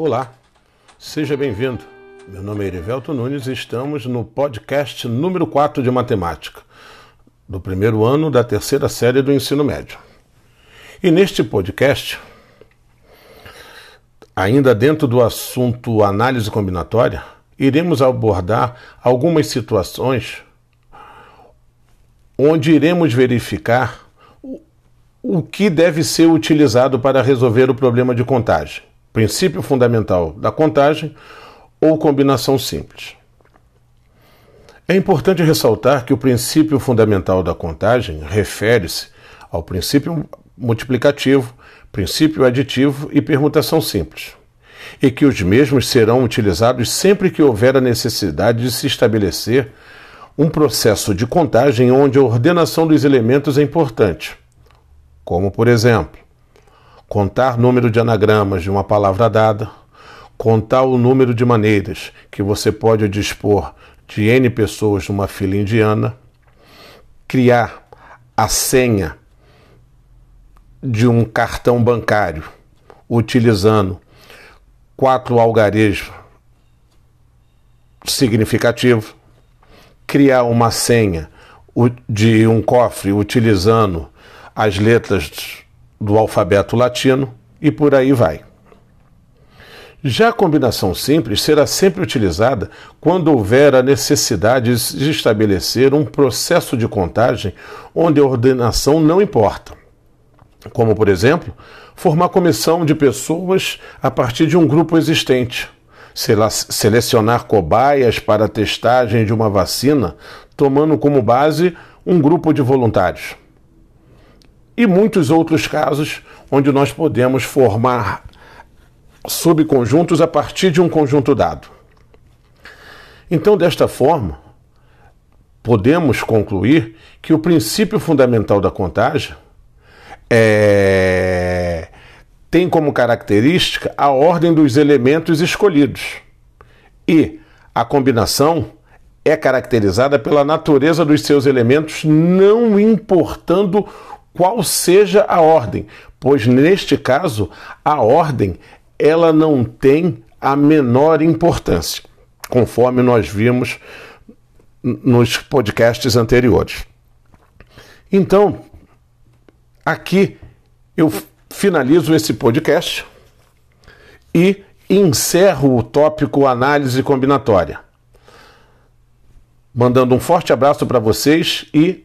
Olá, seja bem-vindo. Meu nome é Erivelto Nunes e estamos no podcast número 4 de matemática, do primeiro ano da terceira série do ensino médio. E neste podcast, ainda dentro do assunto análise combinatória, iremos abordar algumas situações onde iremos verificar o que deve ser utilizado para resolver o problema de contagem, princípio fundamental da contagem ou combinação simples. É importante ressaltar que o princípio fundamental da contagem refere-se ao princípio multiplicativo, princípio aditivo e permutação simples, e que os mesmos serão utilizados sempre que houver a necessidade de se estabelecer um processo de contagem onde a ordenação dos elementos é importante como, por exemplo, contar número de anagramas de uma palavra dada, contar o número de maneiras que você pode dispor de N pessoas numa fila indiana, criar a senha de um cartão bancário utilizando quatro algarejos significativos, criar uma senha de um cofre utilizando as letras do alfabeto latino e por aí vai. Já a combinação simples será sempre utilizada quando houver a necessidade de estabelecer um processo de contagem onde a ordenação não importa. Como, por exemplo, formar comissão de pessoas a partir de um grupo existente, selecionar cobaias para a testagem de uma vacina, tomando como base um grupo de voluntários e muitos outros casos onde nós podemos formar subconjuntos a partir de um conjunto dado. Então, desta forma, podemos concluir que o princípio fundamental da contagem é... tem como característica a ordem dos elementos escolhidos e a combinação é caracterizada pela natureza dos seus elementos, não importando qual seja a ordem, pois neste caso a ordem ela não tem a menor importância, conforme nós vimos nos podcasts anteriores. Então, aqui eu finalizo esse podcast e encerro o tópico análise combinatória. Mandando um forte abraço para vocês e